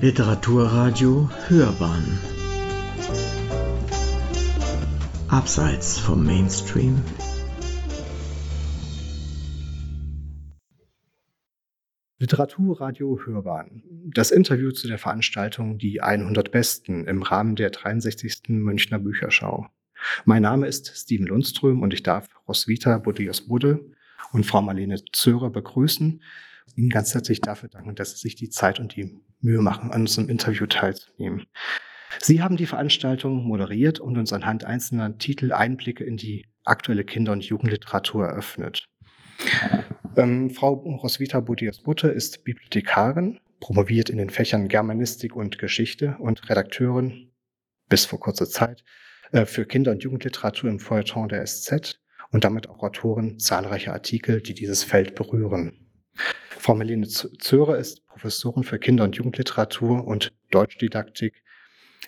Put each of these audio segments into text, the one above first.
Literaturradio Hörbahn Abseits vom Mainstream Literaturradio Hörbahn. Das Interview zu der Veranstaltung Die 100 Besten im Rahmen der 63. Münchner Bücherschau. Mein Name ist Steven Lundström und ich darf Roswitha Bodios Budde und Frau Marlene Zörer begrüßen. Ihnen ganz herzlich dafür danken, dass Sie sich die Zeit und die Mühe machen, an unserem Interview teilzunehmen. Sie haben die Veranstaltung moderiert und uns anhand einzelner Titel Einblicke in die aktuelle Kinder- und Jugendliteratur eröffnet. Ähm, Frau Roswitha Budias-Butte ist Bibliothekarin, promoviert in den Fächern Germanistik und Geschichte und Redakteurin bis vor kurzer Zeit äh, für Kinder- und Jugendliteratur im Feuilleton der SZ und damit auch Autorin zahlreicher Artikel, die dieses Feld berühren. Frau Melene Zöhrer ist Professorin für Kinder- und Jugendliteratur und Deutschdidaktik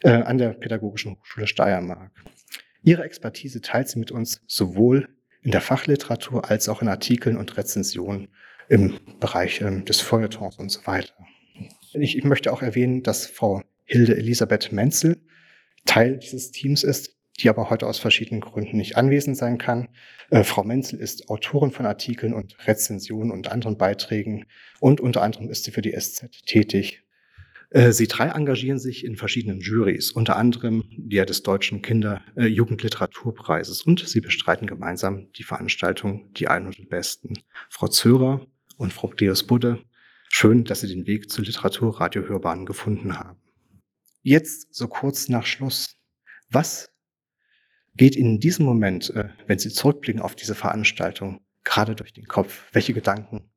äh, an der Pädagogischen Hochschule Steiermark. Ihre Expertise teilt sie mit uns sowohl in der Fachliteratur als auch in Artikeln und Rezensionen im Bereich ähm, des Feuilletons und so weiter. Ich, ich möchte auch erwähnen, dass Frau Hilde Elisabeth Menzel Teil dieses Teams ist, die aber heute aus verschiedenen Gründen nicht anwesend sein kann. Äh, Frau Menzel ist Autorin von Artikeln und Rezensionen und anderen Beiträgen und unter anderem ist sie für die SZ tätig. Äh, sie drei engagieren sich in verschiedenen Jurys, unter anderem der des Deutschen Kinder-Jugendliteraturpreises äh, und sie bestreiten gemeinsam die Veranstaltung Die 100 Besten. Frau Zörer und Frau Deus Budde, schön, dass Sie den Weg zur Literaturradio Hörbahn gefunden haben. Jetzt, so kurz nach Schluss, was geht Ihnen in diesem Moment, äh, wenn Sie zurückblicken auf diese Veranstaltung, gerade durch den Kopf? Welche Gedanken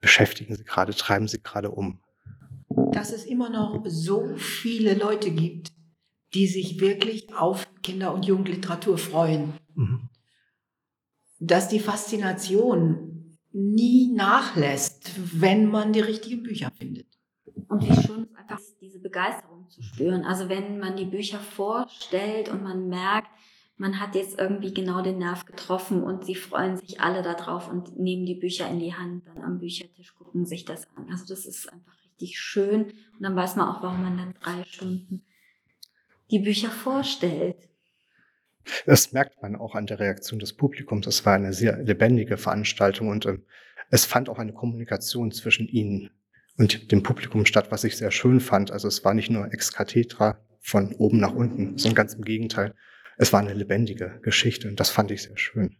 beschäftigen Sie gerade, treiben Sie gerade um? Dass es immer noch so viele Leute gibt, die sich wirklich auf Kinder- und Jugendliteratur freuen. Mhm. Dass die Faszination nie nachlässt, wenn man die richtigen Bücher findet. Und wie schön es einfach diese Begeisterung zu spüren. Also wenn man die Bücher vorstellt und man merkt, man hat jetzt irgendwie genau den Nerv getroffen und sie freuen sich alle darauf und nehmen die Bücher in die Hand, dann am Büchertisch gucken sich das an. Also das ist einfach richtig schön und dann weiß man auch, warum man dann drei Stunden die Bücher vorstellt. Das merkt man auch an der Reaktion des Publikums. Es war eine sehr lebendige Veranstaltung und ähm, es fand auch eine Kommunikation zwischen Ihnen und dem Publikum statt, was ich sehr schön fand. Also es war nicht nur ex cathedra von oben nach unten, sondern ganz im Gegenteil es war eine lebendige Geschichte und das fand ich sehr schön.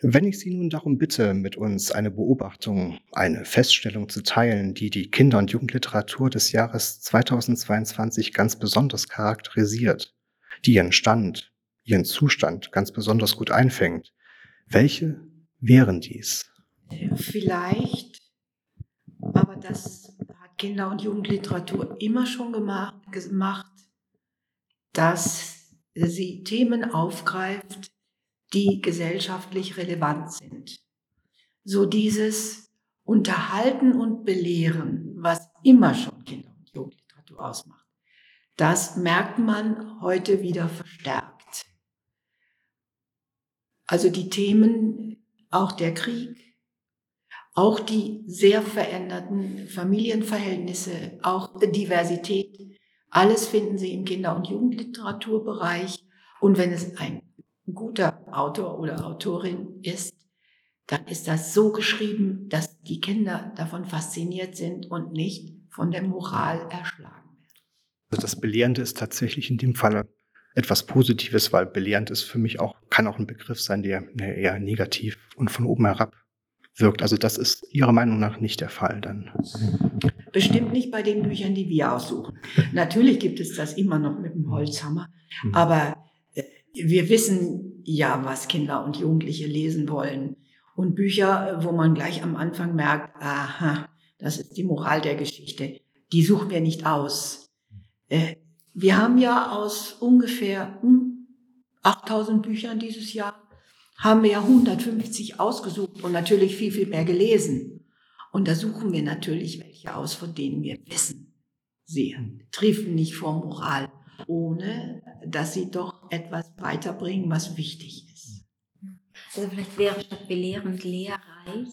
Wenn ich Sie nun darum bitte, mit uns eine Beobachtung, eine Feststellung zu teilen, die die Kinder- und Jugendliteratur des Jahres 2022 ganz besonders charakterisiert, die ihren Stand, ihren Zustand ganz besonders gut einfängt, welche wären dies? Vielleicht, aber das hat Kinder- und Jugendliteratur immer schon gemacht, gemacht dass sie Themen aufgreift, die gesellschaftlich relevant sind. So dieses Unterhalten und Belehren, was immer schon Kinder- und Jugendliteratur ausmacht, das merkt man heute wieder verstärkt. Also die Themen, auch der Krieg, auch die sehr veränderten Familienverhältnisse, auch Diversität, alles finden Sie im Kinder- und Jugendliteraturbereich. Und wenn es ein guter Autor oder Autorin ist, dann ist das so geschrieben, dass die Kinder davon fasziniert sind und nicht von der Moral erschlagen werden. Also das Belehrende ist tatsächlich in dem Fall etwas Positives, weil belehrend ist für mich auch, kann auch ein Begriff sein, der eher negativ und von oben herab wirkt. Also das ist Ihrer Meinung nach nicht der Fall dann. Bestimmt nicht bei den Büchern, die wir aussuchen. Natürlich gibt es das immer noch mit dem Holzhammer, mhm. aber äh, wir wissen ja, was Kinder und Jugendliche lesen wollen. Und Bücher, wo man gleich am Anfang merkt, aha, das ist die Moral der Geschichte, die suchen wir nicht aus. Äh, wir haben ja aus ungefähr 8000 hm, Büchern dieses Jahr haben wir ja 150 ausgesucht und natürlich viel, viel mehr gelesen. Und da suchen wir natürlich welche aus, von denen wir wissen, sie treffen nicht vor Moral, ohne dass sie doch etwas weiterbringen, was wichtig ist. Also vielleicht wäre statt belehrend lehrreich,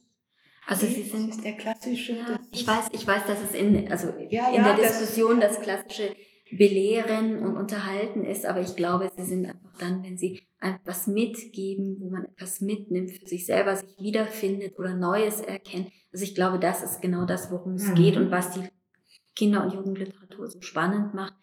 Also sie sind das der klassische. Ja, ich weiß, ich weiß, dass es in, also Ja, in ja, der das- Diskussion das, klassische Belehren und Unterhalten ist, aber ich glaube, sie sind einfach dann, wenn sie etwas mitgeben, wo man etwas mitnimmt für sich selber, sich wiederfindet oder Neues erkennt. Also ich glaube, das ist genau das, worum es Mhm. geht und was die Kinder- und Jugendliteratur so spannend macht.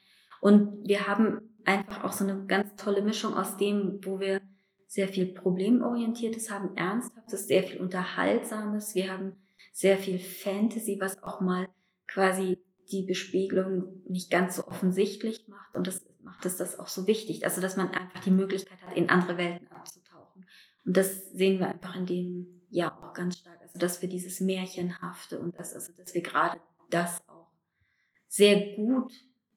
Und wir haben einfach auch so eine ganz tolle Mischung aus dem, wo wir sehr viel Problemorientiertes haben, Ernsthaftes, sehr viel Unterhaltsames. Wir haben sehr viel Fantasy, was auch mal quasi die Bespiegelung nicht ganz so offensichtlich macht. Und das macht es das auch so wichtig. Also, dass man einfach die Möglichkeit hat, in andere Welten abzutauchen. Und das sehen wir einfach in dem Jahr auch ganz stark. Also, dass wir dieses Märchenhafte und das, also, dass wir gerade das auch sehr gut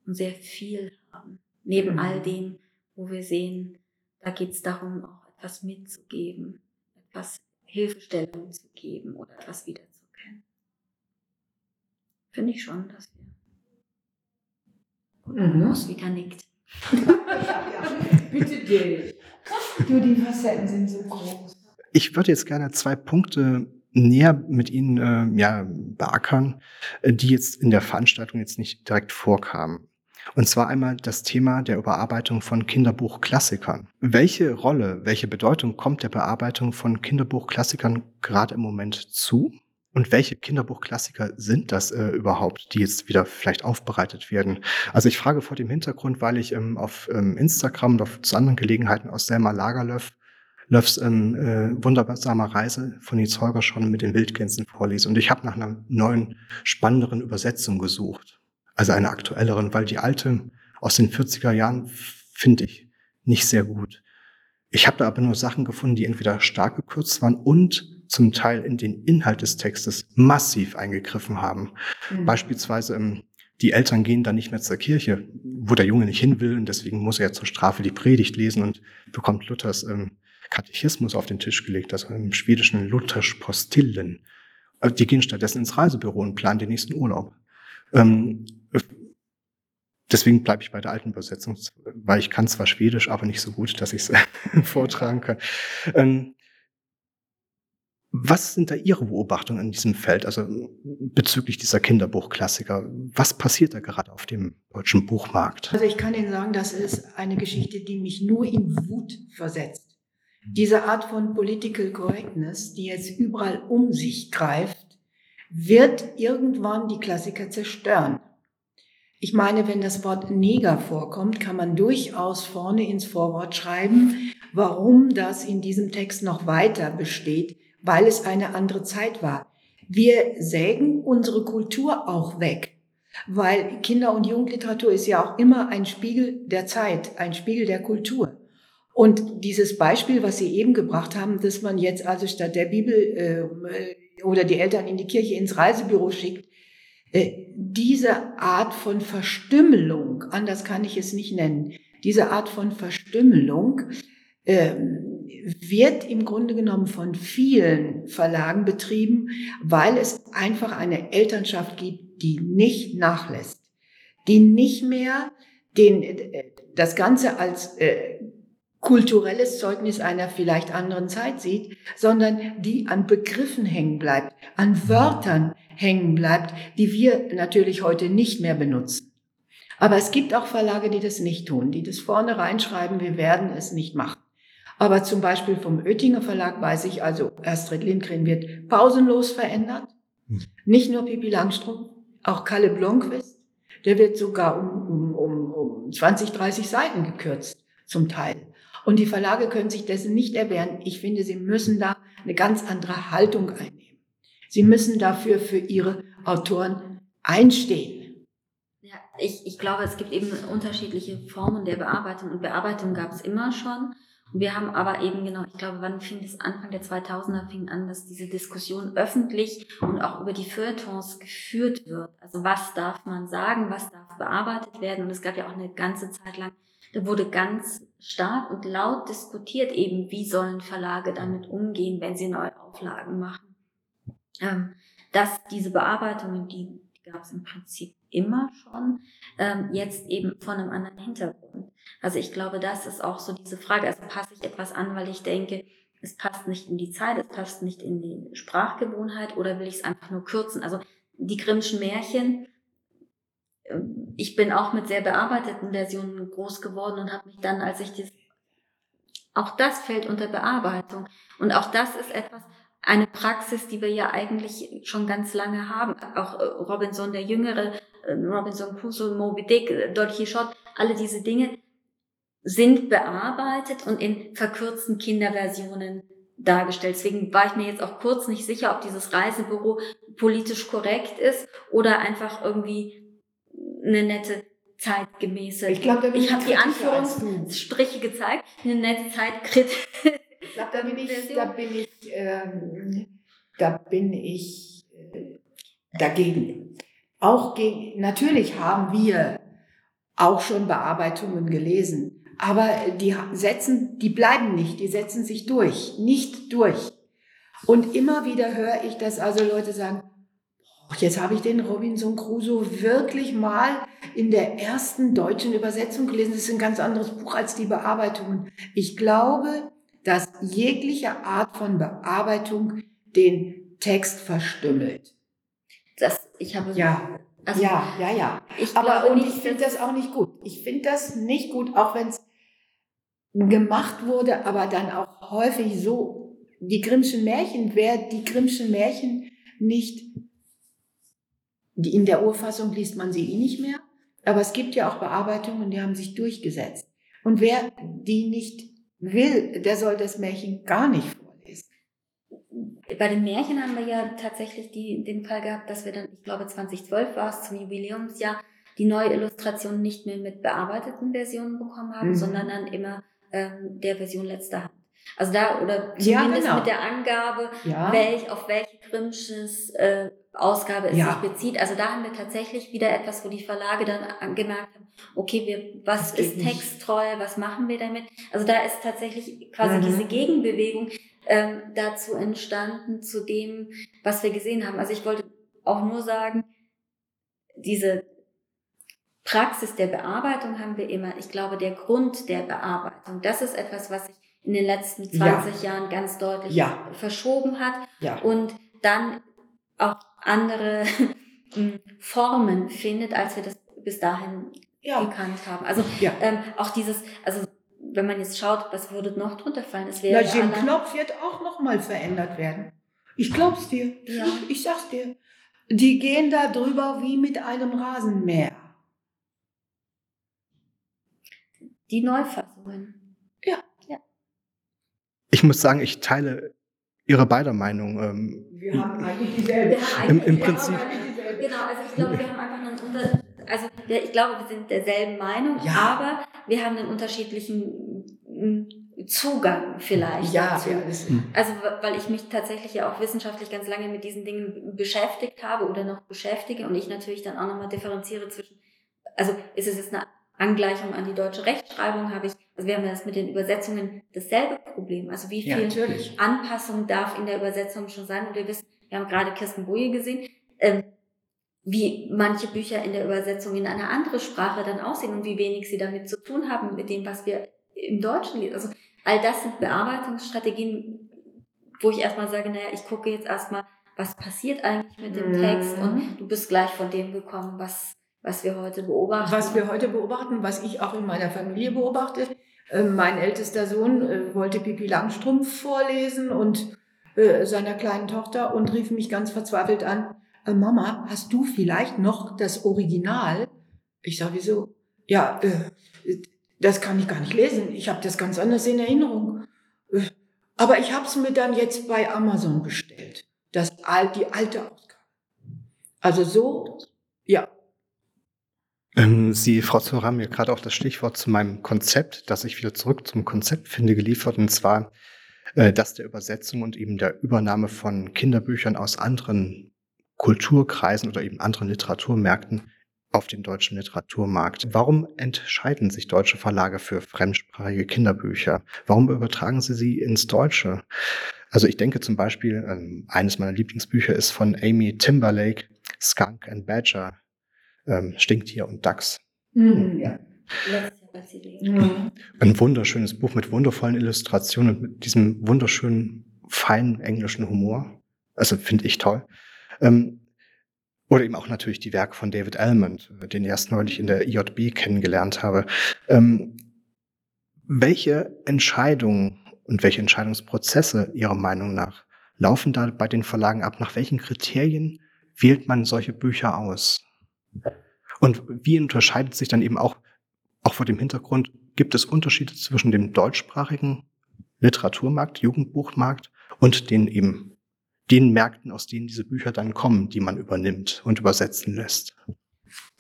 und sehr viel haben. Neben Mhm. all dem, wo wir sehen, da geht es darum, auch etwas mitzugeben, etwas Hilfestellung zu geben oder etwas wiederzukennen. Finde ich schon, dass wir. Mhm. Roswitha nickt. Bitte dich. Du, die Facetten sind so groß. Ich würde jetzt gerne zwei Punkte näher mit Ihnen äh, ja, beackern, äh, die jetzt in der Veranstaltung jetzt nicht direkt vorkamen. Und zwar einmal das Thema der Überarbeitung von Kinderbuchklassikern. Welche Rolle, welche Bedeutung kommt der Bearbeitung von Kinderbuchklassikern gerade im Moment zu? Und welche Kinderbuchklassiker sind das äh, überhaupt, die jetzt wieder vielleicht aufbereitet werden? Also ich frage vor dem Hintergrund, weil ich ähm, auf ähm, Instagram und auf zu anderen Gelegenheiten aus Selma Lagerlöf Löffs ähm, äh, wundersame Reise von Nils Holger schon mit den Wildgänsen vorlese. Und ich habe nach einer neuen, spannenderen Übersetzung gesucht. Also einer aktuelleren, weil die alte aus den 40er Jahren finde ich nicht sehr gut. Ich habe da aber nur Sachen gefunden, die entweder stark gekürzt waren und zum Teil in den Inhalt des Textes massiv eingegriffen haben. Mhm. Beispielsweise, ähm, die Eltern gehen dann nicht mehr zur Kirche, wo der Junge nicht hin will, und deswegen muss er zur Strafe die Predigt lesen und bekommt Luthers ähm, Katechismus auf den Tisch gelegt, also im schwedischen Luthers Postillen. Also die gehen stattdessen ins Reisebüro und planen den nächsten Urlaub. Ähm, deswegen bleibe ich bei der alten Übersetzung, weil ich kann zwar Schwedisch, aber nicht so gut, dass ich es vortragen kann. Ähm, was sind da Ihre Beobachtungen in diesem Feld, also bezüglich dieser Kinderbuchklassiker? Was passiert da gerade auf dem deutschen Buchmarkt? Also ich kann Ihnen sagen, das ist eine Geschichte, die mich nur in Wut versetzt. Diese Art von Political Correctness, die jetzt überall um sich greift, wird irgendwann die Klassiker zerstören. Ich meine, wenn das Wort Neger vorkommt, kann man durchaus vorne ins Vorwort schreiben, warum das in diesem Text noch weiter besteht, weil es eine andere Zeit war. Wir sägen unsere Kultur auch weg, weil Kinder- und Jugendliteratur ist ja auch immer ein Spiegel der Zeit, ein Spiegel der Kultur. Und dieses Beispiel, was Sie eben gebracht haben, dass man jetzt also statt der Bibel äh, oder die Eltern in die Kirche ins Reisebüro schickt, äh, diese Art von Verstümmelung, anders kann ich es nicht nennen, diese Art von Verstümmelung äh, wird im Grunde genommen von vielen Verlagen betrieben, weil es einfach eine Elternschaft gibt, die nicht nachlässt, die nicht mehr den, äh, das Ganze als äh, kulturelles Zeugnis einer vielleicht anderen Zeit sieht, sondern die an Begriffen hängen bleibt, an Wörtern hängen bleibt, die wir natürlich heute nicht mehr benutzen. Aber es gibt auch Verlage, die das nicht tun, die das vorne reinschreiben, wir werden es nicht machen. Aber zum Beispiel vom Oettinger Verlag weiß ich, also Astrid Lindgren wird pausenlos verändert. Nicht nur Pippi Langstrumpf, auch Kalle Blomqvist. Der wird sogar um, um, um, um 20, 30 Seiten gekürzt, zum Teil. Und die Verlage können sich dessen nicht erwehren. Ich finde, sie müssen da eine ganz andere Haltung einnehmen. Sie müssen dafür für ihre Autoren einstehen. Ja, ich, ich glaube, es gibt eben unterschiedliche Formen der Bearbeitung und Bearbeitung gab es immer schon. Wir haben aber eben genau, ich glaube, wann fing das Anfang der 2000er fing an, dass diese Diskussion öffentlich und auch über die Feuilletons geführt wird. Also was darf man sagen, was darf bearbeitet werden? Und es gab ja auch eine ganze Zeit lang, da wurde ganz stark und laut diskutiert eben, wie sollen Verlage damit umgehen, wenn sie neue Auflagen machen. Ähm, dass diese Bearbeitungen, die gab es im Prinzip immer schon, ähm, jetzt eben von einem anderen Hintergrund. Also ich glaube, das ist auch so diese Frage. Also passe ich etwas an, weil ich denke, es passt nicht in die Zeit, es passt nicht in die Sprachgewohnheit oder will ich es einfach nur kürzen? Also die Grimmschen Märchen, ähm, ich bin auch mit sehr bearbeiteten Versionen groß geworden und habe mich dann, als ich das, auch das fällt unter Bearbeitung. Und auch das ist etwas, eine Praxis, die wir ja eigentlich schon ganz lange haben. Auch äh, Robinson der Jüngere, äh, Robinson Crusoe, Moby Dick, äh, Don Quixote, alle diese Dinge sind bearbeitet und in verkürzten Kinderversionen dargestellt. Deswegen war ich mir jetzt auch kurz nicht sicher, ob dieses Reisebüro politisch korrekt ist oder einfach irgendwie eine nette zeitgemäße. Ich glaube, ich habe die Anführungsstriche gezeigt, eine nette Zeitkritik. Da bin ich, da bin ich, ähm, da bin ich äh, dagegen. Auch gegen, natürlich haben wir auch schon Bearbeitungen gelesen, aber die setzen, die bleiben nicht, die setzen sich durch, nicht durch. Und immer wieder höre ich, dass also Leute sagen, jetzt habe ich den Robinson Crusoe wirklich mal in der ersten deutschen Übersetzung gelesen. Das ist ein ganz anderes Buch als die Bearbeitungen. Ich glaube, dass jegliche Art von Bearbeitung den Text verstümmelt. Das, ich habe ja, also, ja, ja, ja. Ich Aber und ich finde das auch nicht gut. Ich finde das nicht gut, auch wenn es gemacht wurde, aber dann auch häufig so, die Grimmschen Märchen, wer die Grimmschen Märchen nicht, die in der Urfassung liest man sie eh nicht mehr, aber es gibt ja auch Bearbeitungen, die haben sich durchgesetzt. Und wer die nicht will, der soll das Märchen gar nicht vorlesen. Bei den Märchen haben wir ja tatsächlich die, den Fall gehabt, dass wir dann, ich glaube 2012 war es zum Jubiläumsjahr, die neue Illustration nicht mehr mit bearbeiteten Versionen bekommen haben, mhm. sondern dann immer ähm, der Version letzter Hand. Also da, oder zumindest ja, genau. mit der Angabe, ja. welch, auf welche Grimsches äh, Ausgabe es ja. sich bezieht. Also da haben wir tatsächlich wieder etwas, wo die Verlage dann gemerkt haben, okay, wir, was ist texttreu, was machen wir damit? Also da ist tatsächlich quasi mhm. diese Gegenbewegung ähm, dazu entstanden, zu dem, was wir gesehen haben. Also ich wollte auch nur sagen, diese Praxis der Bearbeitung haben wir immer. Ich glaube, der Grund der Bearbeitung, das ist etwas, was sich in den letzten 20 ja. Jahren ganz deutlich ja. verschoben hat ja. und dann auch andere hm, Formen findet, als wir das bis dahin gekannt haben. Also ähm, auch dieses, also wenn man jetzt schaut, was würde noch drunter fallen? Es wäre Na, Jim Knopf wird auch noch mal verändert werden. Ich glaub's dir. Ja. Ich sag's dir. Die gehen da drüber wie mit einem Rasenmäher. Die Neufassungen. Ja. ja. Ich muss sagen, ich teile Ihre beider Meinung. Ähm, wir haben eigentlich dieselbe. Im, im Prinzip. Genau, also ich glaube, wir haben einfach einen Unter also ich glaube, wir sind derselben Meinung, ja. aber wir haben einen unterschiedlichen mm, Zugang vielleicht ja, dazu. Ja, also weil ich mich tatsächlich ja auch wissenschaftlich ganz lange mit diesen Dingen beschäftigt habe oder noch beschäftige und ich natürlich dann auch nochmal differenziere zwischen, also ist es jetzt eine Angleichung an die deutsche Rechtschreibung habe ich, also wir haben das mit den Übersetzungen dasselbe Problem. Also wie viel ja, Anpassung darf in der Übersetzung schon sein? Und wir wissen, wir haben gerade Kirsten Boje gesehen, ähm, wie manche Bücher in der Übersetzung in eine andere Sprache dann aussehen und wie wenig sie damit zu tun haben mit dem, was wir im Deutschen lesen. Also all das sind Bearbeitungsstrategien, wo ich erstmal sage, naja, ich gucke jetzt erstmal, was passiert eigentlich mit dem mhm. Text und du bist gleich von dem gekommen, was was wir heute beobachten. Was wir heute beobachten, was ich auch in meiner Familie beobachte. Äh, mein ältester Sohn äh, wollte Pipi Langstrumpf vorlesen und äh, seiner kleinen Tochter und rief mich ganz verzweifelt an, Mama, hast du vielleicht noch das Original? Ich sage, wieso? Ja, das kann ich gar nicht lesen. Ich habe das ganz anders in Erinnerung. Aber ich habe es mir dann jetzt bei Amazon bestellt. Das, die alte Ausgabe. Also so, ja, Sie, Frau Zohr, haben mir gerade auch das Stichwort zu meinem Konzept, dass ich wieder zurück zum Konzept finde, geliefert, und zwar äh, das der Übersetzung und eben der Übernahme von Kinderbüchern aus anderen Kulturkreisen oder eben anderen Literaturmärkten auf den deutschen Literaturmarkt. Warum entscheiden sich deutsche Verlage für fremdsprachige Kinderbücher? Warum übertragen sie sie ins Deutsche? Also ich denke zum Beispiel, ähm, eines meiner Lieblingsbücher ist von Amy Timberlake, Skunk and Badger ähm, Stinktier und Dachs. Mhm, ja. Mhm. Ein wunderschönes Buch mit wundervollen Illustrationen und mit diesem wunderschönen, feinen englischen Humor. Also finde ich toll. Ähm, oder eben auch natürlich die Werke von David Almond, den ich erst neulich in der IJB kennengelernt habe. Ähm, welche Entscheidungen und welche Entscheidungsprozesse Ihrer Meinung nach laufen da bei den Verlagen ab? Nach welchen Kriterien wählt man solche Bücher aus? Und wie unterscheidet sich dann eben auch, auch vor dem Hintergrund, gibt es Unterschiede zwischen dem deutschsprachigen Literaturmarkt, Jugendbuchmarkt und den eben den Märkten, aus denen diese Bücher dann kommen, die man übernimmt und übersetzen lässt?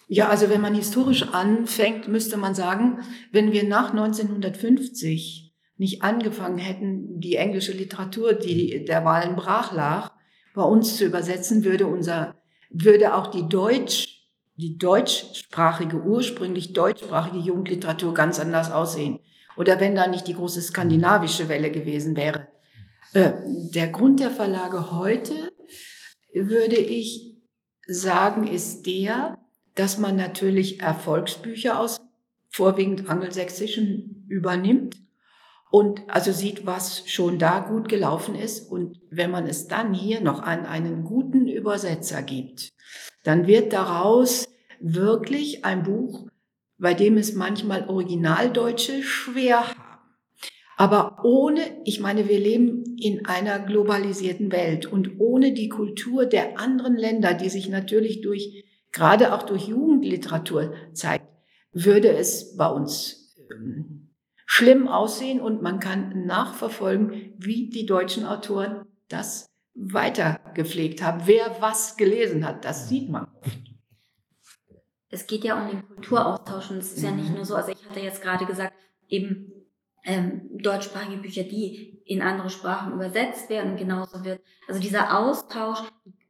Ja, also wenn man historisch anfängt, müsste man sagen, wenn wir nach 1950 nicht angefangen hätten, die englische Literatur, die der Wahlen brach lag, bei uns zu übersetzen, würde unser, würde auch die Deutsch, die deutschsprachige, ursprünglich deutschsprachige Jugendliteratur ganz anders aussehen. Oder wenn da nicht die große skandinavische Welle gewesen wäre. Äh, der Grund der Verlage heute, würde ich sagen, ist der, dass man natürlich Erfolgsbücher aus vorwiegend angelsächsischen übernimmt und also sieht, was schon da gut gelaufen ist. Und wenn man es dann hier noch an einen guten Übersetzer gibt, dann wird daraus wirklich ein Buch, bei dem es manchmal Originaldeutsche schwer haben. Aber ohne, ich meine, wir leben in einer globalisierten Welt und ohne die Kultur der anderen Länder, die sich natürlich durch, gerade auch durch Jugendliteratur zeigt, würde es bei uns ähm, schlimm aussehen und man kann nachverfolgen, wie die deutschen Autoren das weitergepflegt haben. Wer was gelesen hat, das sieht man Es geht ja um den Kulturaustausch und es ist ja nicht mhm. nur so, also ich hatte jetzt gerade gesagt, eben ähm, deutschsprachige Bücher, die in andere Sprachen übersetzt werden, genauso wird. Also dieser Austausch,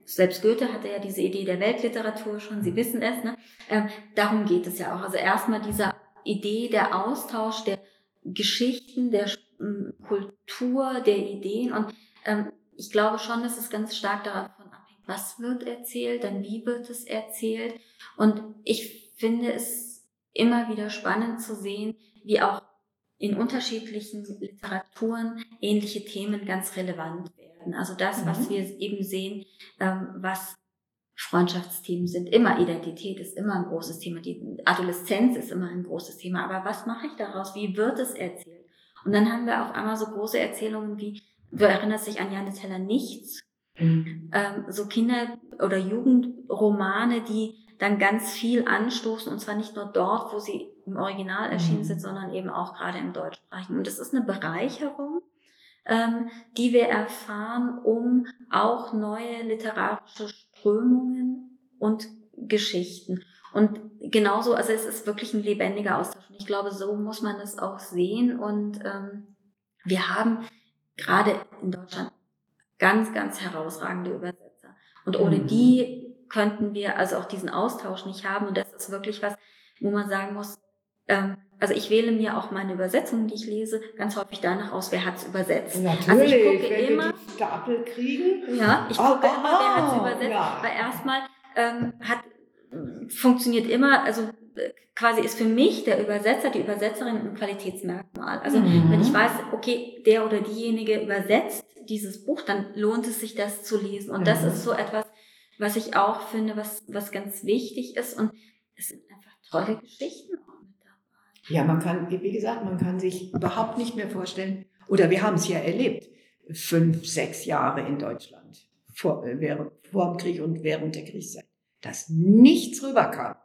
selbst Goethe hatte ja diese Idee der Weltliteratur schon, Sie wissen es, ne? Ähm, darum geht es ja auch. Also erstmal diese Idee der Austausch, der Geschichten, der ähm, Kultur, der Ideen. Und ähm, ich glaube schon, dass es ganz stark davon abhängt, was wird erzählt, dann wie wird es erzählt. Und ich finde es immer wieder spannend zu sehen, wie auch in unterschiedlichen Literaturen ähnliche Themen ganz relevant werden. Also das, mhm. was wir eben sehen, ähm, was Freundschaftsthemen sind immer, Identität ist immer ein großes Thema, die Adoleszenz ist immer ein großes Thema. Aber was mache ich daraus? Wie wird es erzählt? Und dann haben wir auf einmal so große Erzählungen wie, du erinnerst dich an Janne Teller Nichts, mhm. ähm, so Kinder- oder Jugendromane, die dann ganz viel anstoßen und zwar nicht nur dort, wo sie im Original erschienen mhm. sind, sondern eben auch gerade im deutschsprachigen. Und das ist eine Bereicherung, ähm, die wir erfahren, um auch neue literarische Strömungen und Geschichten. Und genauso, also es ist wirklich ein lebendiger Austausch. Und ich glaube, so muss man es auch sehen. Und ähm, wir haben gerade in Deutschland ganz, ganz herausragende Übersetzer. Und ohne mhm. die könnten wir also auch diesen Austausch nicht haben. Und das ist wirklich was, wo man sagen muss, ähm, also ich wähle mir auch meine Übersetzungen, die ich lese, ganz häufig danach aus, wer hat es übersetzt. Natürlich, also ich gucke wenn immer, wir die Stapel kriegen. Ja, ich gucke oh, immer, wer hat es übersetzt. Ja. Weil erstmal ähm, hat funktioniert immer, also quasi ist für mich der Übersetzer, die Übersetzerin ein Qualitätsmerkmal. Also mhm. wenn ich weiß, okay, der oder diejenige übersetzt dieses Buch, dann lohnt es sich, das zu lesen. Und mhm. das ist so etwas, was ich auch finde, was, was ganz wichtig ist. Und es sind einfach tolle Geschichten ja, man kann, wie gesagt, man kann sich überhaupt nicht mehr vorstellen, oder wir haben es ja erlebt, fünf, sechs Jahre in Deutschland, vor, äh, während, vor dem Krieg und während der Kriegszeit, dass nichts rüberkam.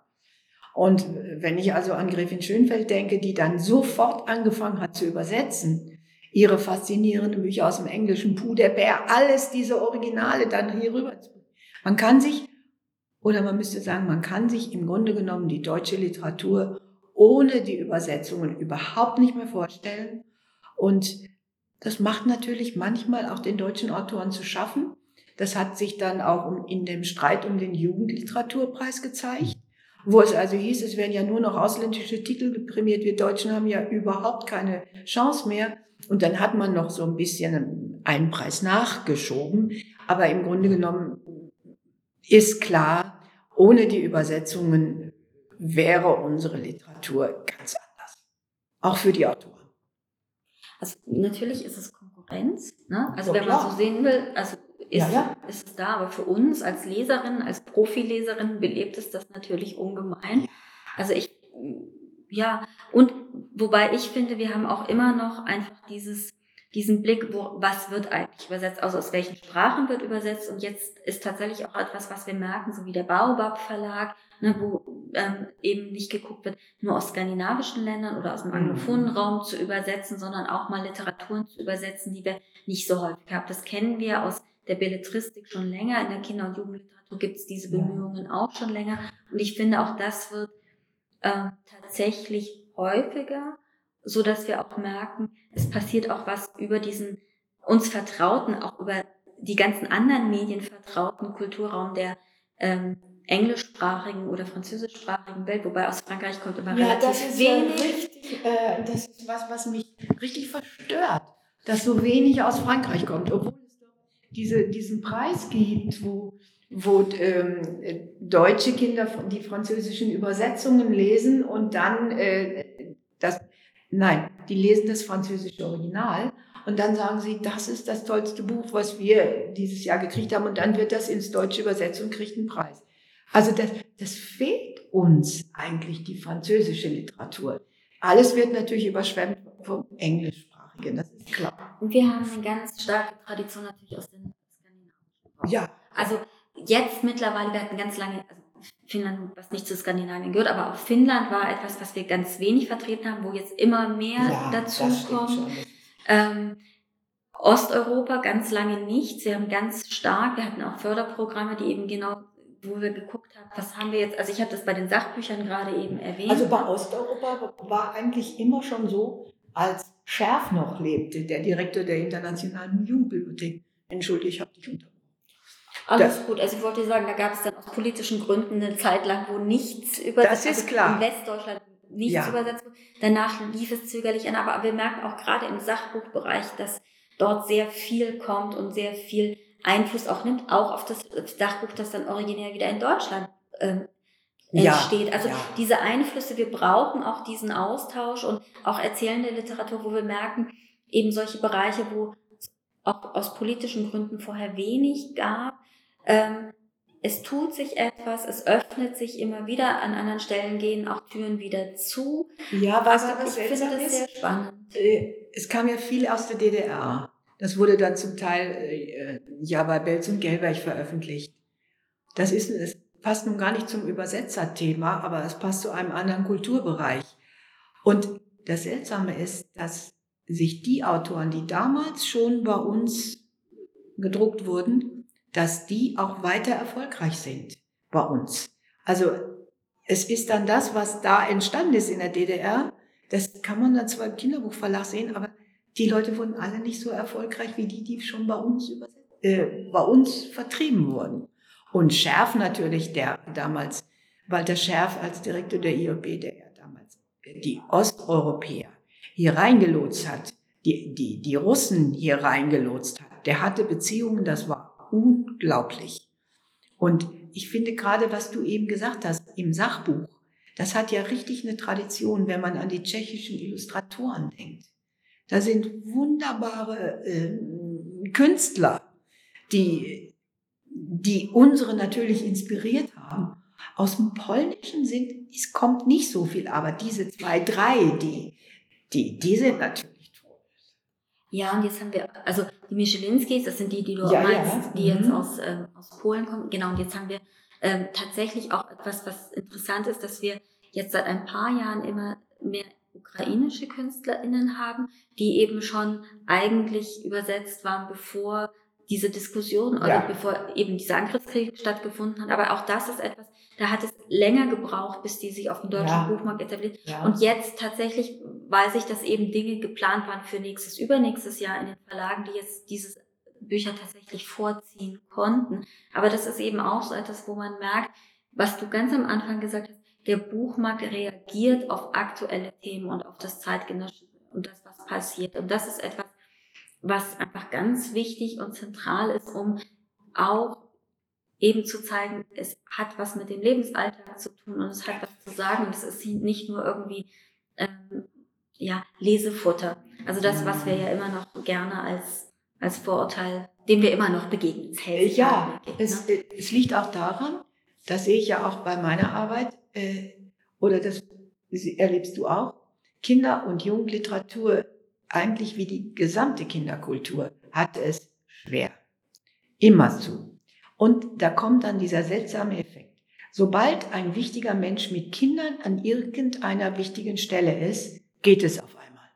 Und wenn ich also an Gräfin Schönfeld denke, die dann sofort angefangen hat zu übersetzen, ihre faszinierenden Bücher aus dem Englischen, Puh, der Bär, alles diese Originale dann hier rüber. Man kann sich, oder man müsste sagen, man kann sich im Grunde genommen die deutsche Literatur ohne die Übersetzungen überhaupt nicht mehr vorstellen. Und das macht natürlich manchmal auch den deutschen Autoren zu schaffen. Das hat sich dann auch in dem Streit um den Jugendliteraturpreis gezeigt, wo es also hieß, es werden ja nur noch ausländische Titel prämiert. Wir Deutschen haben ja überhaupt keine Chance mehr. Und dann hat man noch so ein bisschen einen Preis nachgeschoben. Aber im Grunde genommen ist klar, ohne die Übersetzungen wäre unsere Literatur ganz anders. auch für die Autoren. Also natürlich ist es Konkurrenz. Ne? Also Ja, wenn man klar. so sehen will, also ist, Ja, ja. ist es da. Aber für uns als Leserin, als Profileserin belebt es das natürlich ungemein. Also ich, ja, und wobei ich finde, wir haben auch immer noch einfach dieses, diesen Blick, wo, was wird eigentlich übersetzt, also aus welchen Sprachen wird übersetzt. Und jetzt ist tatsächlich auch etwas, was wir merken, so wie der Baobab Verlag, ne, wo ähm, eben nicht geguckt wird, nur aus skandinavischen Ländern oder aus dem Mhm. anglophonen Raum zu übersetzen, sondern auch mal Literaturen zu übersetzen, die wir nicht so häufig haben. Das kennen wir aus der Belletristik schon länger. In der Kinder- und Jugendliteratur gibt es diese Ja. Bemühungen auch schon länger. Und ich finde, auch das wird ähm, tatsächlich häufiger, so dass wir auch merken, es passiert auch was über diesen uns vertrauten, auch über die ganzen anderen Medien vertrauten Kulturraum der ähm, englischsprachigen oder französischsprachigen Welt, wobei aus Frankreich kommt immer Ja, relativ das ist ja wenig. richtig, äh, das ist was, was mich richtig verstört, dass so wenig aus Frankreich kommt, obwohl diese, diesen Preis gibt, wo, wo ähm, äh, deutsche Kinder die französischen Übersetzungen lesen und dann äh, das, nein, die lesen das französische Original und dann sagen sie, das ist das tollste Buch, was wir dieses Jahr gekriegt haben und dann wird das ins Deutsche übersetzt und kriegt einen Preis. Also das, das fehlt uns eigentlich, die französische Literatur. Alles wird natürlich überschwemmt vom Englischsprachigen, das ist klar. Und wir haben eine ganz starke Tradition natürlich aus den skandinavischen Raum. Ja, Also jetzt mittlerweile, wir hatten ganz lange, also Finnland, was nicht zu Skandinavien gehört, aber auch Finnland war etwas, was wir ganz wenig vertreten haben, wo jetzt immer mehr dazu kommt. Ähm, Osteuropa ganz lange nicht. Sie haben ganz stark, wir hatten auch Förderprogramme, die eben genau, wo wir geguckt haben, was haben wir jetzt, also ich habe das bei den Sachbüchern gerade eben erwähnt. Also bei Osteuropa war eigentlich immer schon so, als Scherf noch lebte, der Direktor der Internationalen Jugendbibliothek. Entschuldige, ich habe dich unterbrochen. Alles gut. Also ich wollte sagen, da gab es dann aus politischen Gründen eine Zeit lang, wo nichts übersetzt Das ist also klar. In Westdeutschland nichts Ja. übersetzt wurde. Danach lief es zögerlich an. Aber wir merken auch gerade im Sachbuchbereich, dass dort sehr viel kommt und sehr viel Einfluss auch nimmt, auch auf das Sachbuch, das dann originär wieder in Deutschland ähm, Ja, entsteht. Also ja. diese Einflüsse, wir brauchen auch diesen Austausch und auch erzählende Literatur, wo wir merken, eben solche Bereiche, wo es auch aus politischen Gründen vorher wenig gab. Ähm, es tut sich etwas, es öffnet sich immer wieder, an anderen Stellen gehen auch Türen wieder zu. Ja, weißt du, Aber was ich finde das sehr ist? spannend. Äh, Es kam ja viel aus der DDR. Das wurde dann zum Teil äh, ja bei Belz und Gelberg veröffentlicht. Das ist, es passt nun gar nicht zum Übersetzerthema, aber es passt zu einem anderen Kulturbereich. Und das Seltsame ist, dass sich die Autoren, die damals schon bei uns gedruckt wurden, dass die auch weiter erfolgreich sind bei uns. Also es ist dann das, was da entstanden ist in der DDR, das kann man dann zwar im Kinderbuchverlag sehen, aber die Leute wurden alle nicht so erfolgreich wie die, die schon bei uns, äh, bei uns vertrieben wurden. Und Scherf natürlich, der damals, Walter Scherf als Direktor der IOB, der ja damals die Osteuropäer hier reingelotst hat, die, die, die Russen hier reingelotst hat, der hatte Beziehungen, das war unglaublich. Und ich finde gerade, was du eben gesagt hast, im Sachbuch, das hat ja richtig eine Tradition, wenn man an die tschechischen Illustratoren denkt. Da sind wunderbare äh, Künstler, die, die unsere natürlich inspiriert haben. Aus dem Polnischen sind, es kommt nicht so viel, aber diese zwei, drei, die, die, die sind natürlich toll. Ja, und jetzt haben wir, also die Michelinskis, das sind die, die du Ja, meinst, ja. die jetzt Mhm. aus, ähm, aus Polen kommen. Genau, und jetzt haben wir ähm, tatsächlich auch etwas, was interessant ist, dass wir jetzt seit ein paar Jahren immer mehr ukrainische KünstlerInnen haben, die eben schon eigentlich übersetzt waren, bevor diese Diskussion oder Ja. bevor eben dieser Angriffskrieg stattgefunden hat. Aber auch das ist etwas, da hat es länger gebraucht, bis die sich auf dem deutschen Ja. Buchmarkt etabliert. Ja. Und jetzt tatsächlich weiß ich, dass eben Dinge geplant waren für nächstes, übernächstes Jahr in den Verlagen, die jetzt dieses Bücher tatsächlich vorziehen konnten. Aber das ist eben auch so etwas, wo man merkt, was du ganz am Anfang gesagt hast, der Buchmarkt reagiert auf aktuelle Themen und auf das Zeitgenössische und das, was passiert. Und das ist etwas, was einfach ganz wichtig und zentral ist, um auch eben zu zeigen, es hat was mit dem Lebensalltag zu tun und es hat was zu sagen und es ist nicht nur irgendwie ähm, ja, Lesefutter. Also das, was wir ja immer noch gerne als, als Vorurteil, dem wir immer noch begegnen. Helfen, ja, es, ne? es liegt auch daran, das sehe ich ja auch bei meiner Arbeit, äh, oder das erlebst du auch, Kinder- und Jugendliteratur, eigentlich wie die gesamte Kinderkultur, hat es schwer. Immer zu. Und da kommt dann dieser seltsame Effekt. Sobald ein wichtiger Mensch mit Kindern an irgendeiner wichtigen Stelle ist, geht es auf einmal.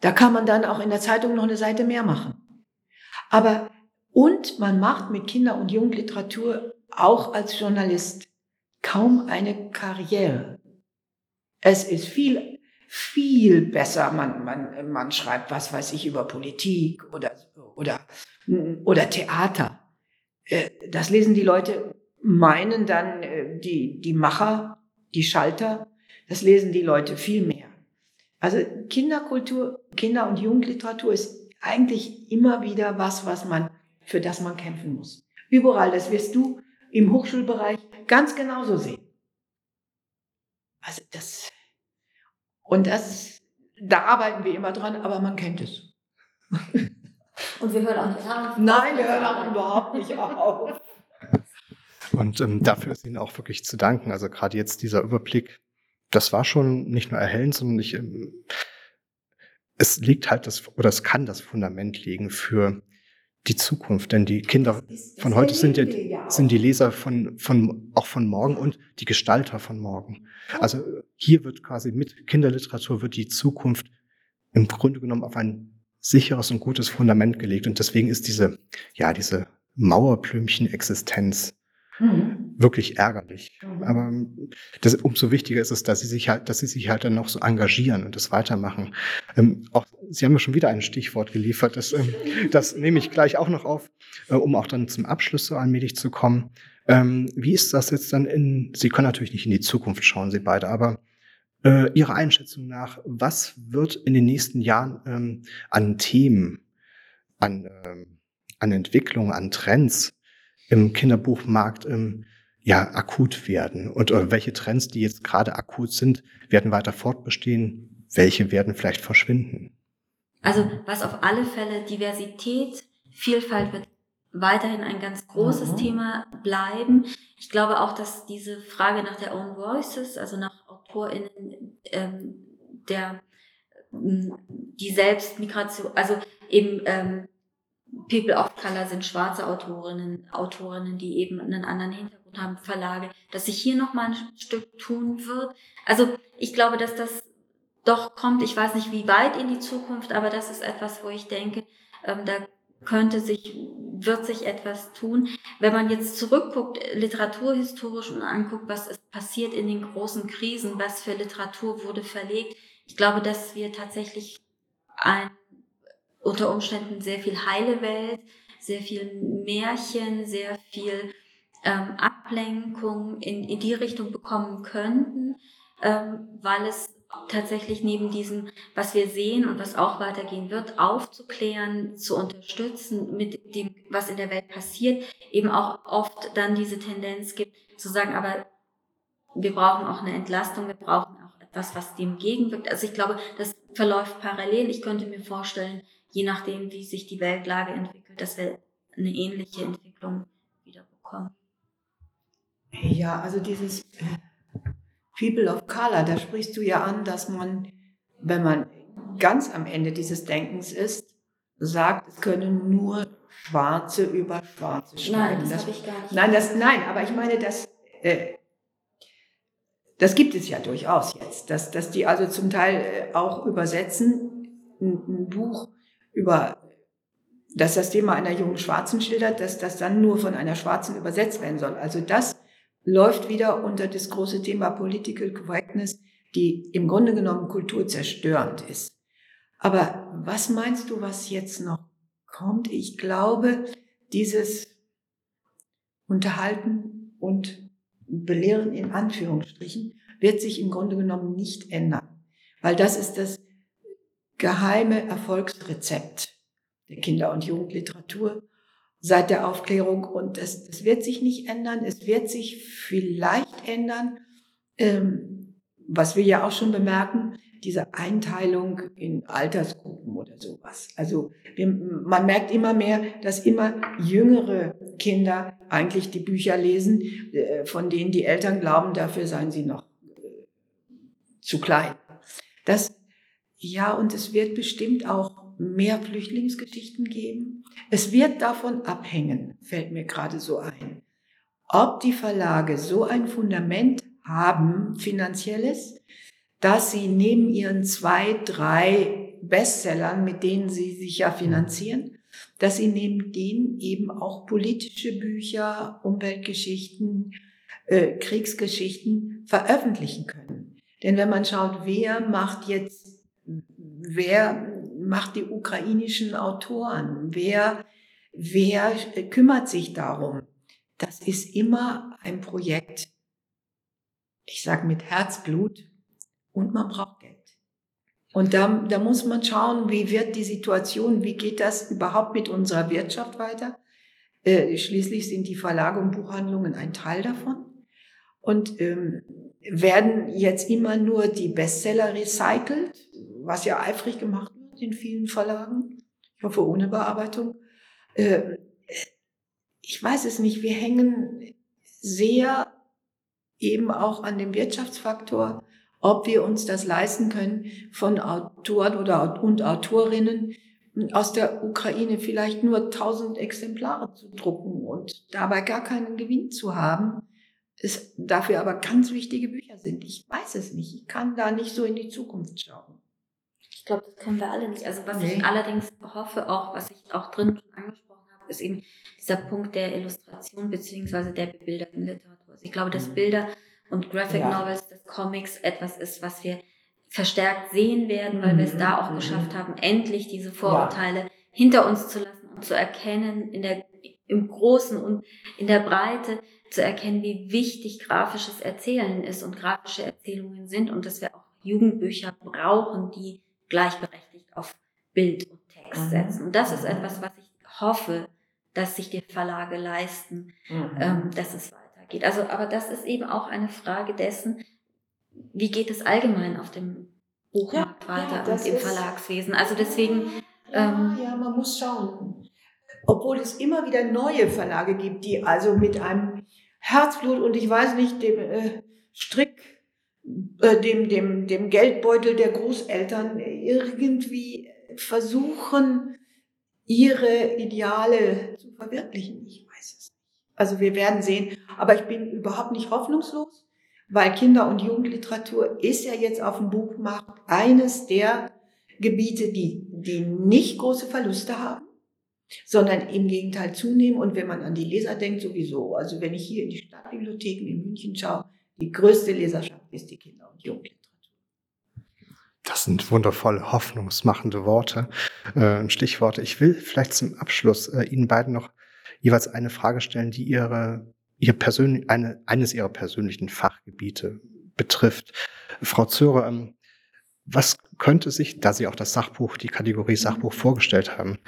Da kann man dann auch in der Zeitung noch eine Seite mehr machen. Aber, und man macht mit Kinder- und Jugendliteratur auch als Journalist kaum eine Karriere. Es ist viel, viel besser, man, man, man schreibt, was weiß ich, über Politik oder, oder, oder Theater. Äh, das lesen die Leute, meinen dann äh, die, die Macher, die Schalter, das lesen die Leute viel mehr. Also Kinderkultur, Kinder- und Jugendliteratur ist eigentlich immer wieder was, was man, für das man kämpfen muss. Überall, das wirst du im Hochschulbereich ganz genauso sehen. Also das, und das, da arbeiten wir immer dran, aber man kennt es. Und wir hören auch nicht auf. Nein, wir hören auch überhaupt nicht auf. Und ähm, dafür ist Ihnen auch wirklich zu danken. Also gerade jetzt dieser Überblick, das war schon nicht nur erhellend, sondern ich, ähm, es liegt halt das, oder es kann das Fundament liegen für die Zukunft. Denn die Kinder von heute sind ja, sind die Leser von, von, auch von morgen und die Gestalter von morgen. Also hier wird quasi mit Kinderliteratur wird die Zukunft im Grunde genommen auf ein sicheres und gutes Fundament gelegt. Und deswegen ist diese, ja, diese Mauerblümchen-Existenz Mhm. Wirklich ärgerlich. Mhm. Aber das, umso wichtiger ist es, dass sie sich halt, dass sie sich halt dann noch so engagieren und das weitermachen. Ähm, auch, sie haben mir schon wieder ein Stichwort geliefert. Das, ähm, das nehme ich gleich auch noch auf, äh, um auch dann zum Abschluss so allmählich zu kommen. Ähm, wie ist das jetzt dann in, Sie können natürlich nicht in die Zukunft schauen, Sie beide, aber äh, Ihrer Einschätzung nach, was wird in den nächsten Jahren ähm, an Themen, an, ähm, an Entwicklungen, an Trends im Kinderbuchmarkt ähm, ja akut werden und oder welche Trends, die jetzt gerade akut sind, werden weiter fortbestehen, welche werden vielleicht verschwinden. Also was auf alle Fälle Diversität, Vielfalt wird weiterhin ein ganz großes mhm. Thema bleiben. Ich glaube auch, dass diese Frage nach der Own Voices, also nach AutorInnen, ähm, der die Selbstmigration, also eben ähm, People of Color sind schwarze Autorinnen, Autorinnen, die eben einen anderen Hintergrund haben, Verlage, dass sich hier nochmal ein Stück tun wird. Also ich glaube, dass das doch kommt. Ich weiß nicht, wie weit in die Zukunft, aber das ist etwas, wo ich denke, ähm, da könnte sich, wird sich etwas tun. Wenn man jetzt zurückguckt, literaturhistorisch und anguckt, was ist passiert in den großen Krisen, was für Literatur wurde verlegt, ich glaube, dass wir tatsächlich ein unter Umständen sehr viel heile Welt, sehr viel Märchen, sehr viel ähm, Ablenkung in, in die Richtung bekommen könnten, ähm, weil es tatsächlich neben diesem, was wir sehen und was auch weitergehen wird, aufzuklären, zu unterstützen mit dem, was in der Welt passiert, eben auch oft dann diese Tendenz gibt, zu sagen, aber wir brauchen auch eine Entlastung, wir brauchen auch etwas, was dem gegenwirkt. Also ich glaube, das verläuft parallel. Ich könnte mir vorstellen, je nachdem, wie sich die Weltlage entwickelt, dass wir eine ähnliche Entwicklung wieder bekommen. Ja, also dieses äh, People of Color, da sprichst du ja an, dass man, wenn man ganz am Ende dieses Denkens ist, sagt, es können nur Schwarze über Schwarze schreiben. Nein, das, das habe ich gar nicht. Nein, das, nein, aber ich meine, das, äh, das gibt es ja durchaus jetzt, dass, dass die also zum Teil äh, auch übersetzen, ein, ein Buch über dass das Thema einer jungen Schwarzen schildert, dass das dann nur von einer Schwarzen übersetzt werden soll. Also das läuft wieder unter das große Thema Political Correctness, die im Grunde genommen kulturzerstörend ist. Aber was meinst du, was jetzt noch kommt? Ich glaube, dieses Unterhalten und Belehren in Anführungsstrichen wird sich im Grunde genommen nicht ändern. Weil das ist das geheime Erfolgsrezept der Kinder- und Jugendliteratur seit der Aufklärung. Und das, das wird sich nicht ändern. Es wird sich vielleicht ändern, ähm, was wir ja auch schon bemerken, diese Einteilung in Altersgruppen oder sowas. Also wir, man merkt immer mehr, dass immer jüngere Kinder eigentlich die Bücher lesen, äh, von denen die Eltern glauben, dafür seien sie noch äh, zu klein. Das, ja, und es wird bestimmt auch mehr Flüchtlingsgeschichten geben. Es wird davon abhängen, fällt mir gerade so ein, ob die Verlage so ein Fundament haben, finanzielles, dass sie neben ihren zwei, drei Bestsellern, mit denen sie sich ja finanzieren, dass sie neben denen eben auch politische Bücher, Umweltgeschichten, äh, Kriegsgeschichten veröffentlichen können. Denn wenn man schaut, wer macht jetzt, wer macht die ukrainischen Autoren, wer, wer kümmert sich darum, das ist immer ein Projekt, ich sage mit Herzblut und man braucht Geld. Und da, da muss man schauen, wie wird die Situation, wie geht das überhaupt mit unserer Wirtschaft weiter. Äh, schließlich sind die Verlage und Buchhandlungen ein Teil davon. Und ähm, werden jetzt immer nur die Bestseller recycelt, was ja eifrig gemacht in vielen Verlagen. Ich hoffe ohne Bearbeitung. Äh, ich weiß es nicht. Wir hängen sehr eben auch an dem Wirtschaftsfaktor, ob wir uns das leisten können, von Autoren oder und Autorinnen aus der Ukraine vielleicht nur 1000 Exemplare zu drucken und dabei gar keinen Gewinn zu haben, es dafür aber ganz wichtige Bücher sind. Ich weiß es nicht. Ich kann da nicht so in die Zukunft schauen. Ich glaube, das können wir alle nicht. Also was nee. ich allerdings hoffe, auch was ich auch drin schon angesprochen habe, ist eben dieser Punkt der Illustration beziehungsweise der bebilderten Literatur. Also ich glaube, dass mhm. Bilder und Graphic ja. Novels, des Comics etwas ist, was wir verstärkt sehen werden, weil mhm. wir es da auch mhm. geschafft haben, endlich diese Vorurteile ja. hinter uns zu lassen und zu erkennen, in der, im Großen und in der Breite zu erkennen, wie wichtig grafisches Erzählen ist und grafische Erzählungen sind und dass wir auch Jugendbücher brauchen, die gleichberechtigt auf Bild und Text mhm. setzen. Und das ist etwas, was ich hoffe, dass sich die Verlage leisten, mhm. ähm, dass es weitergeht. Also, aber das ist eben auch eine Frage dessen, wie geht es allgemein auf dem Buchmarkt ja, weiter ja, und im Verlagswesen. Also deswegen. Ja, ähm, ja, man muss schauen. Obwohl es immer wieder neue Verlage gibt, die also mit einem Herzblut und ich weiß nicht, dem äh, Strick, äh, dem, dem, dem Geldbeutel der Großeltern irgendwie versuchen, ihre Ideale zu verwirklichen. Ich weiß es nicht. Also wir werden sehen. Aber ich bin überhaupt nicht hoffnungslos, weil Kinder- und Jugendliteratur ist ja jetzt auf dem Buchmarkt eines der Gebiete, die, die nicht große Verluste haben, sondern im Gegenteil zunehmen. Und wenn man an die Leser denkt, sowieso. Also wenn ich hier in die Stadtbibliotheken in München schaue, die größte Leserschaft ist die Kinder- und Jugendliteratur. Das sind wundervolle, hoffnungsmachende Worte, äh, Stichworte. Ich will vielleicht zum Abschluss äh, Ihnen beiden noch jeweils eine Frage stellen, die Ihre, ihr persönlich, eine, eines Ihrer persönlichen Fachgebiete betrifft. Frau Zöre, ähm, was könnte sich, da Sie auch das Sachbuch, die Kategorie Sachbuch vorgestellt haben,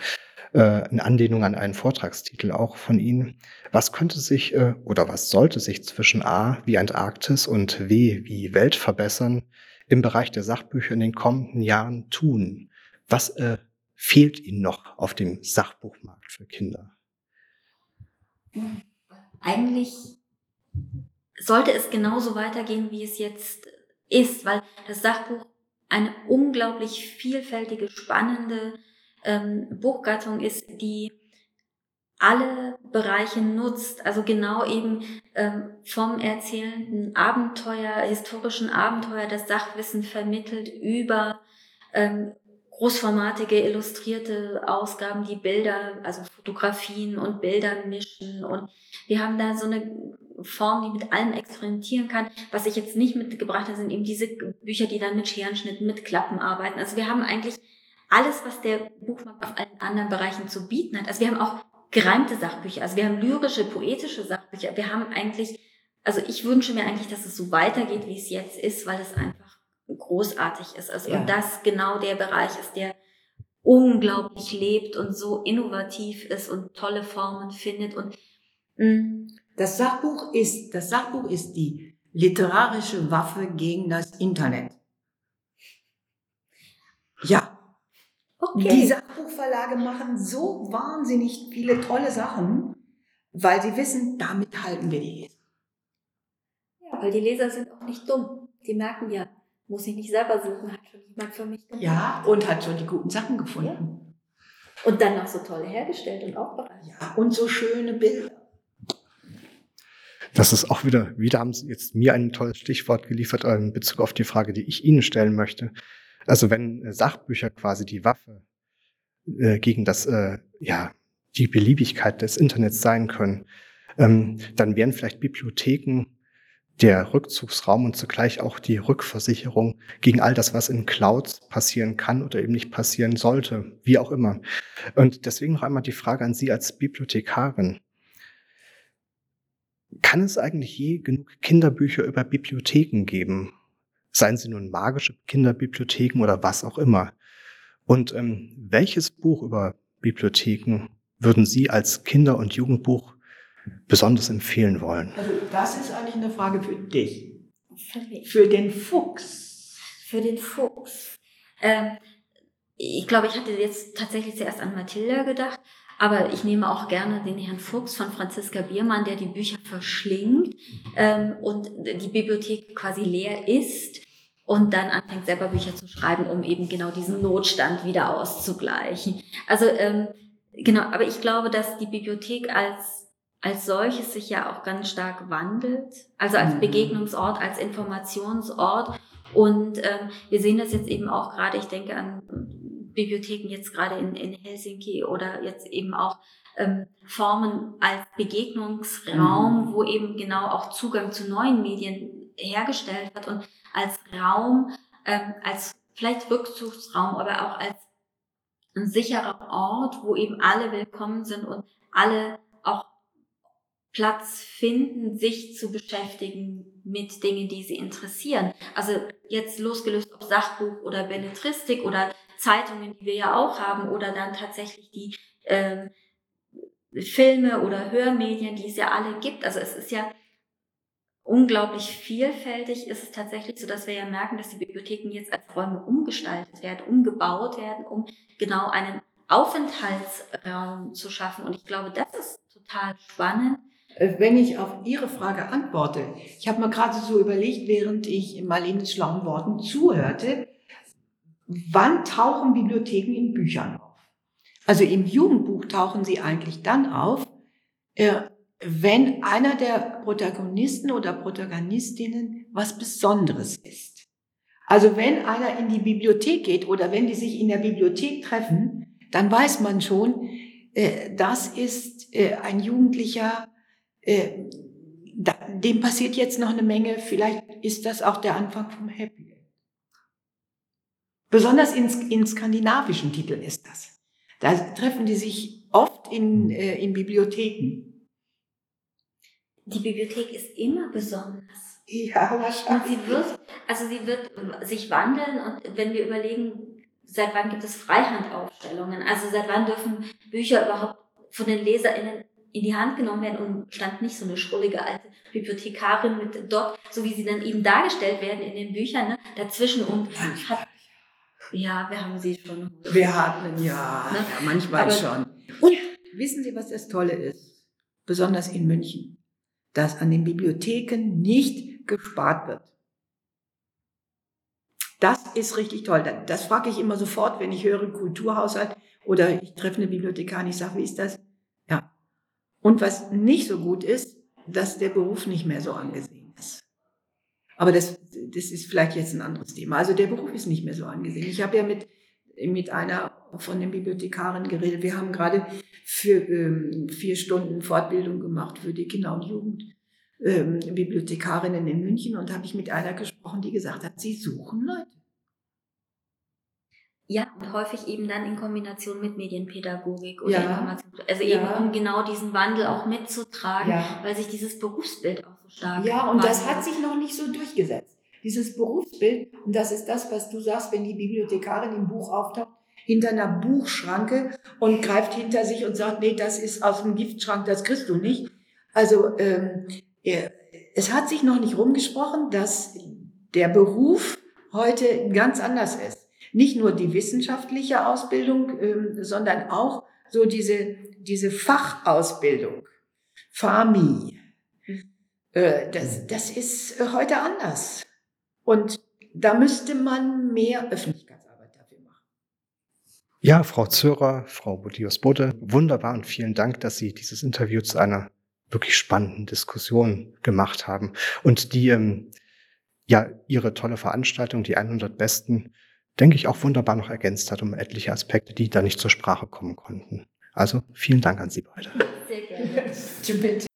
äh, in Anlehnung an einen Vortragstitel auch von Ihnen, was könnte sich äh, oder was sollte sich zwischen A wie Antarktis und W wie Welt verbessern, im Bereich der Sachbücher in den kommenden Jahren tun? Was äh, fehlt Ihnen noch auf dem Sachbuchmarkt für Kinder? Eigentlich sollte es genauso weitergehen, wie es jetzt ist, weil das Sachbuch eine unglaublich vielfältige, spannende ähm, Buchgattung ist, die alle Bereiche nutzt, also genau eben ähm, vom erzählenden Abenteuer, historischen Abenteuer, das Sachwissen vermittelt über ähm, großformatige illustrierte Ausgaben, die Bilder, also Fotografien und Bildern mischen und wir haben da so eine Form, die mit allem experimentieren kann. Was ich jetzt nicht mitgebracht habe, sind eben diese Bücher, die dann mit Scherenschnitten, mit Klappen arbeiten. Also wir haben eigentlich alles, was der Buchmarkt auf allen anderen Bereichen zu bieten hat. Also wir haben auch gereimte Sachbücher, also wir haben lyrische, poetische Sachbücher. Wir haben eigentlich, also ich wünsche mir eigentlich, dass es so weitergeht, wie es jetzt ist, weil es einfach großartig ist. Also ja. und das genau der Bereich ist, der unglaublich lebt und so innovativ ist und tolle Formen findet und mh. Mm, das Sachbuch ist, das Sachbuch ist die literarische Waffe gegen das Internet. Ja. Okay. Die Sachbuchverlage machen so wahnsinnig viele tolle Sachen, weil sie wissen, damit halten wir die Leser. Ja, weil die Leser sind auch nicht dumm. Die merken ja, muss ich nicht selber suchen, hat schon jemand für mich gemacht. Ja, und hat schon die guten Sachen gefunden. Und dann noch so toll hergestellt und aufbereitet. Ja, und so schöne Bilder. Das ist auch wieder, wieder haben Sie jetzt mir ein tolles Stichwort geliefert in Bezug auf die Frage, die ich Ihnen stellen möchte. Also wenn äh, Sachbücher quasi die Waffe äh, gegen das, äh, ja, die Beliebigkeit des Internets sein können, ähm, dann wären vielleicht Bibliotheken der Rückzugsraum und zugleich auch die Rückversicherung gegen all das, was in Clouds passieren kann oder eben nicht passieren sollte, wie auch immer. Und deswegen noch einmal die Frage an Sie als Bibliothekarin. Kann es eigentlich je genug Kinderbücher über Bibliotheken geben? Seien sie nun magische Kinderbibliotheken oder was auch immer. Und ähm, welches Buch über Bibliotheken würden Sie als Kinder- und Jugendbuch besonders empfehlen wollen? Also das ist eigentlich eine Frage für dich. Für mich. Für den Fuchs. Für den Fuchs. Ähm, ich glaube, ich hatte jetzt tatsächlich zuerst an Mathilda gedacht, aber ich nehme auch gerne den Herrn Fuchs von Franziska Biermann, der die Bücher verschlingt ähm, und die Bibliothek quasi leer ist und dann anfängt selber Bücher zu schreiben, um eben genau diesen Notstand wieder auszugleichen. Also ähm, genau, aber ich glaube, dass die Bibliothek als als solches sich ja auch ganz stark wandelt, also als Mhm. Begegnungsort, als Informationsort. Und ähm, wir sehen das jetzt eben auch gerade, ich denke an Bibliotheken jetzt gerade in, in Helsinki oder jetzt eben auch ähm, Formen als Begegnungsraum, Mhm. wo eben genau auch Zugang zu neuen Medien hergestellt wird und als Raum, ähm, als vielleicht Rückzugsraum, aber auch als ein sicherer Ort, wo eben alle willkommen sind und alle auch Platz finden, sich zu beschäftigen mit Dingen, die sie interessieren. Also jetzt losgelöst ob Sachbuch oder Belletristik oder Zeitungen, die wir ja auch haben, oder dann tatsächlich die ähm, Filme oder Hörmedien, die es ja alle gibt. Also es ist ja unglaublich vielfältig. Ist es tatsächlich so, dass wir ja merken, dass die Bibliotheken jetzt als Räume umgestaltet werden, umgebaut werden, um genau einen Aufenthaltsraum zu schaffen. Und ich glaube, das ist total spannend. Äh, Wenn ich auf Ihre Frage antworte, ich habe mir gerade so überlegt, während ich Marlenes schlauen Worten zuhörte, wann tauchen Bibliotheken in Büchern auf? Also im Jugendbuch tauchen sie eigentlich dann auf, äh, wenn einer der Protagonisten oder Protagonistinnen was Besonderes ist. Also wenn einer in die Bibliothek geht oder wenn die sich in der Bibliothek treffen, dann weiß man schon, äh, das ist äh, ein Jugendlicher, äh, dem passiert jetzt noch eine Menge. Vielleicht ist das auch der Anfang vom Happy. Besonders in, in skandinavischen Titeln ist das. Da treffen die sich oft in, in Bibliotheken. Die Bibliothek ist immer besonders. Ja, Und sie wird, also sie wird sich wandeln und wenn wir überlegen, seit wann gibt es Freihandaufstellungen? Also seit wann dürfen Bücher überhaupt von den LeserInnen in die Hand genommen werden und stand nicht so eine schrullige alte Bibliothekarin mit dort, so wie sie dann eben dargestellt werden in den Büchern, ne, dazwischen und hat, ja, wir haben sie schon. Wir hatten ja, Ne? ja manchmal Aber- schon. Und wissen Sie, was das Tolle ist? Besonders in München, dass an den Bibliotheken nicht gespart wird. Das ist richtig toll. Das, frage ich immer sofort, wenn ich höre Kulturhaushalt oder ich treffe eine Bibliothekarin, ich sage, wie ist das? Ja. Und was nicht so gut ist, dass der Beruf nicht mehr so angesehen ist. Aber das, das ist vielleicht jetzt ein anderes Thema. Also der Beruf ist nicht mehr so angesehen. Ich habe ja mit, mit einer von den Bibliothekarinnen geredet. Wir haben gerade für ähm, vier Stunden Fortbildung gemacht für die Kinder- und Jugendbibliothekarinnen in München und habe ich mit einer gesprochen, die gesagt hat, sie suchen Leute. Ja, und häufig eben dann in Kombination mit Medienpädagogik oder Ja. Information. Also Ja. eben um genau diesen Wandel auch mitzutragen, Ja. weil sich dieses Berufsbild auch so stark Ja, und das hat sich noch nicht so durchgesetzt. Dieses Berufsbild, und das ist das, was du sagst, wenn die Bibliothekarin im Buch auftaucht, hinter einer Buchschranke und greift hinter sich und sagt, nee, das ist aus dem Giftschrank, das kriegst du nicht. Also ähm, äh, es hat sich noch nicht rumgesprochen, dass der Beruf heute ganz anders ist. nicht nur die wissenschaftliche Ausbildung, ähm, sondern auch so diese, diese Fachausbildung, FAMI. Äh, das, das ist heute anders. Und da müsste man mehr Öffentlichkeitsarbeit dafür machen. Ja, Frau Zörer, Frau Bodius-Budde, wunderbar und vielen Dank, dass Sie dieses Interview zu einer wirklich spannenden Diskussion gemacht haben und die ähm, ja ihre tolle Veranstaltung, die 100 Besten, denke ich auch wunderbar noch ergänzt hat um etliche Aspekte, die da nicht zur Sprache kommen konnten. Also vielen Dank an Sie beide. Sehr gerne.